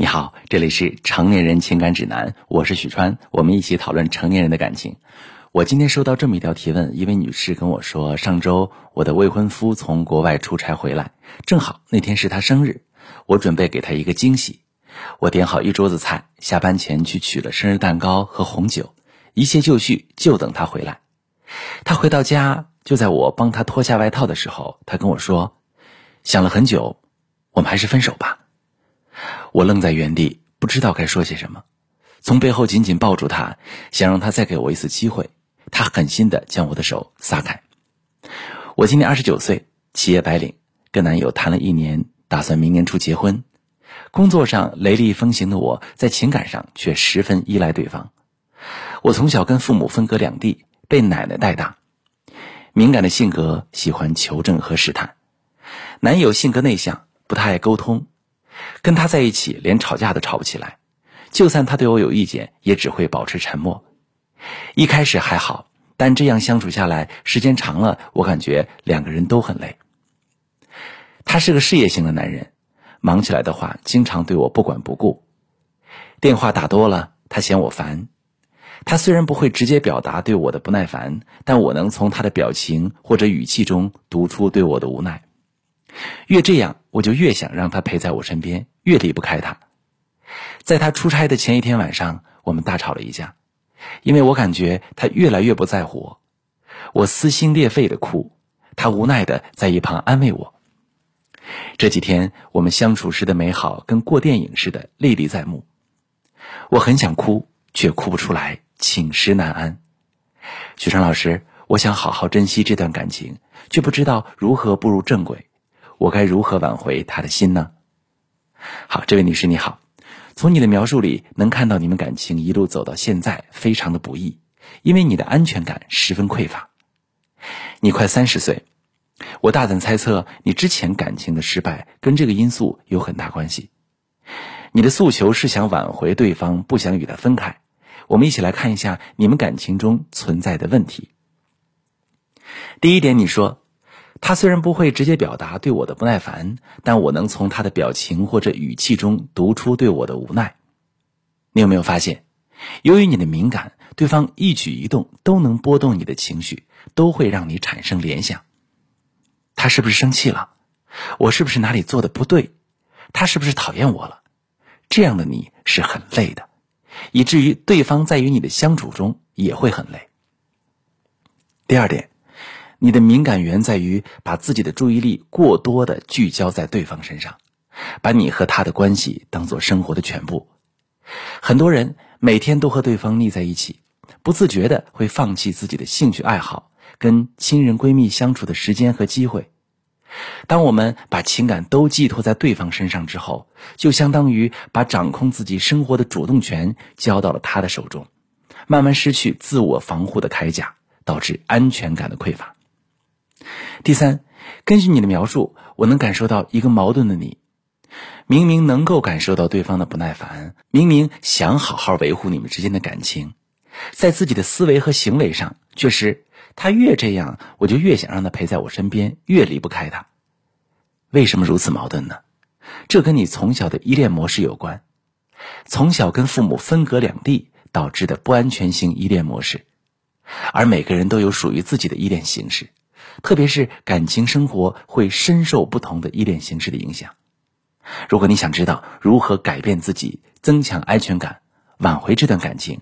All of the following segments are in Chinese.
你好，这里是成年人情感指南，我是许川，我们一起讨论成年人的感情。我今天收到这么一条提问，一位女士跟我说，上周我的未婚夫从国外出差回来，正好那天是他生日，我准备给他一个惊喜，我点好一桌子菜，下班前去取了生日蛋糕和红酒，一切就绪，就等他回来。他回到家，就在我帮他脱下外套的时候，他跟我说，想了很久，我们还是分手吧。我愣在原地，不知道该说些什么，从背后紧紧抱住他，想让他再给我一次机会。他狠心的将我的手撒开。我今年二十九岁，企业白领，跟男友谈了一年，打算明年初结婚。工作上雷厉风行的我，在情感上却十分依赖对方。我从小跟父母分隔两地，被奶奶带大，敏感的性格喜欢求证和试探。男友性格内向，不太爱沟通。跟他在一起，连吵架都吵不起来。就算他对我有意见，也只会保持沉默。一开始还好，但这样相处下来，时间长了，我感觉两个人都很累。他是个事业型的男人，忙起来的话，经常对我不管不顾。电话打多了，他嫌我烦。他虽然不会直接表达对我的不耐烦，但我能从他的表情或者语气中读出对我的无奈。越这样，我就越想让他陪在我身边，越离不开他。在他出差的前一天晚上，我们大吵了一架，因为我感觉他越来越不在乎我，我撕心裂肺的哭，他无奈的在一旁安慰我。这几天我们相处时的美好，跟过电影似的历历在目。我很想哭，却哭不出来，寝食难安。许昌老师，我想好好珍惜这段感情，却不知道如何步入正轨。我该如何挽回他的心呢？好，这位女士你好，从你的描述里能看到你们感情一路走到现在非常的不易，因为你的安全感十分匮乏。你快三十岁，我大胆猜测你之前感情的失败跟这个因素有很大关系。你的诉求是想挽回对方，不想与他分开。我们一起来看一下你们感情中存在的问题。第一点，你说。他虽然不会直接表达对我的不耐烦，但我能从他的表情或者语气中读出对我的无奈。你有没有发现，由于你的敏感，对方一举一动都能波动你的情绪，都会让你产生联想。他是不是生气了？我是不是哪里做的不对？他是不是讨厌我了？这样的你是很累的，以至于对方在与你的相处中也会很累。第二点。你的敏感源在于把自己的注意力过多的聚焦在对方身上，把你和他的关系当做生活的全部。很多人每天都和对方腻在一起，不自觉的会放弃自己的兴趣爱好，跟亲人闺蜜相处的时间和机会。当我们把情感都寄托在对方身上之后，就相当于把掌控自己生活的主动权交到了他的手中，慢慢失去自我防护的铠甲，导致安全感的匮乏。第三，根据你的描述，我能感受到一个矛盾的你：明明能够感受到对方的不耐烦，明明想好好维护你们之间的感情，在自己的思维和行为上，却是他越这样，我就越想让他陪在我身边，越离不开他。为什么如此矛盾呢？这跟你从小的依恋模式有关，从小跟父母分隔两地导致的不安全性依恋模式，而每个人都有属于自己的依恋形式。特别是感情生活会深受不同的依恋形式的影响。如果你想知道如何改变自己、增强安全感、挽回这段感情，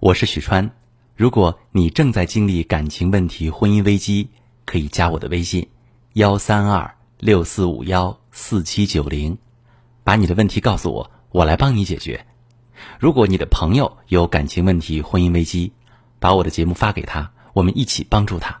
我是许川。如果你正在经历感情问题、婚姻危机，可以加我的微信：幺三二六四五幺四七九零，把你的问题告诉我，我来帮你解决。如果你的朋友有感情问题、婚姻危机，把我的节目发给他，我们一起帮助他。